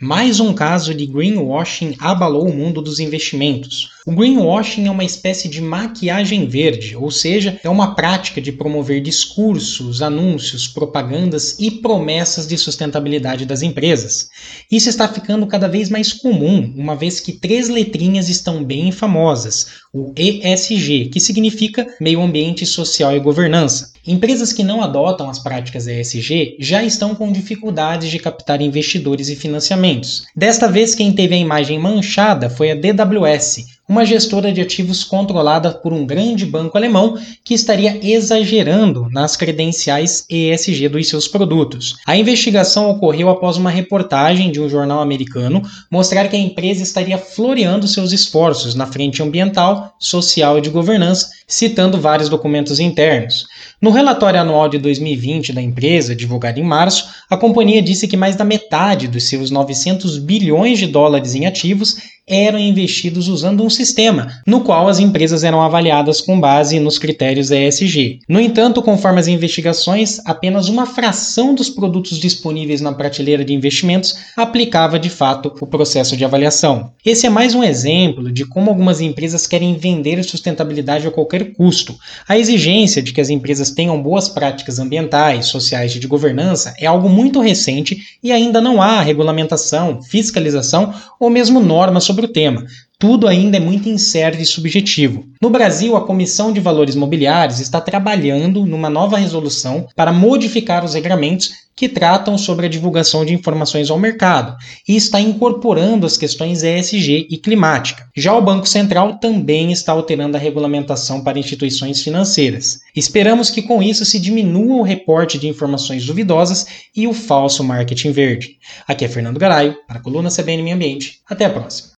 Mais um caso de greenwashing abalou o mundo dos investimentos. O greenwashing é uma espécie de maquiagem verde, ou seja, é uma prática de promover discursos, anúncios, propagandas e promessas de sustentabilidade das empresas. Isso está ficando cada vez mais comum, uma vez que três letrinhas estão bem famosas: o ESG, que significa Meio Ambiente Social e Governança. Empresas que não adotam as práticas ESG já estão com dificuldades de captar investidores e financiamentos. Desta vez, quem teve a imagem manchada foi a DWS, uma gestora de ativos controlada por um grande banco alemão que estaria exagerando nas credenciais ESG dos seus produtos. A investigação ocorreu após uma reportagem de um jornal americano mostrar que a empresa estaria floreando seus esforços na frente ambiental, social e de governança, citando vários documentos internos. No relatório anual de 2020 da empresa, divulgado em março, a companhia disse que mais da metade dos seus 900 bilhões de dólares em ativos eram investidos usando um sistema, no qual as empresas eram avaliadas com base nos critérios ESG. No entanto, conforme as investigações, apenas uma fração dos produtos disponíveis na prateleira de investimentos aplicava de fato o processo de avaliação. Esse é mais um exemplo de como algumas empresas querem vender sustentabilidade a qualquer custo. A exigência de que as empresas tenham boas práticas ambientais, sociais e de governança é algo muito recente e ainda não há regulamentação, fiscalização ou mesmo normas sobre o tema. Tudo ainda é muito incerto e subjetivo. No Brasil, a Comissão de Valores Mobiliários está trabalhando numa nova resolução para modificar os regramentos que tratam sobre a divulgação de informações ao mercado e está incorporando as questões ESG e climática. Já o Banco Central também está alterando a regulamentação para instituições financeiras. Esperamos que com isso se diminua o reporte de informações duvidosas e o falso marketing verde. Aqui é Fernando Garaio, para a coluna CBN Meio Ambiente. Até a próxima.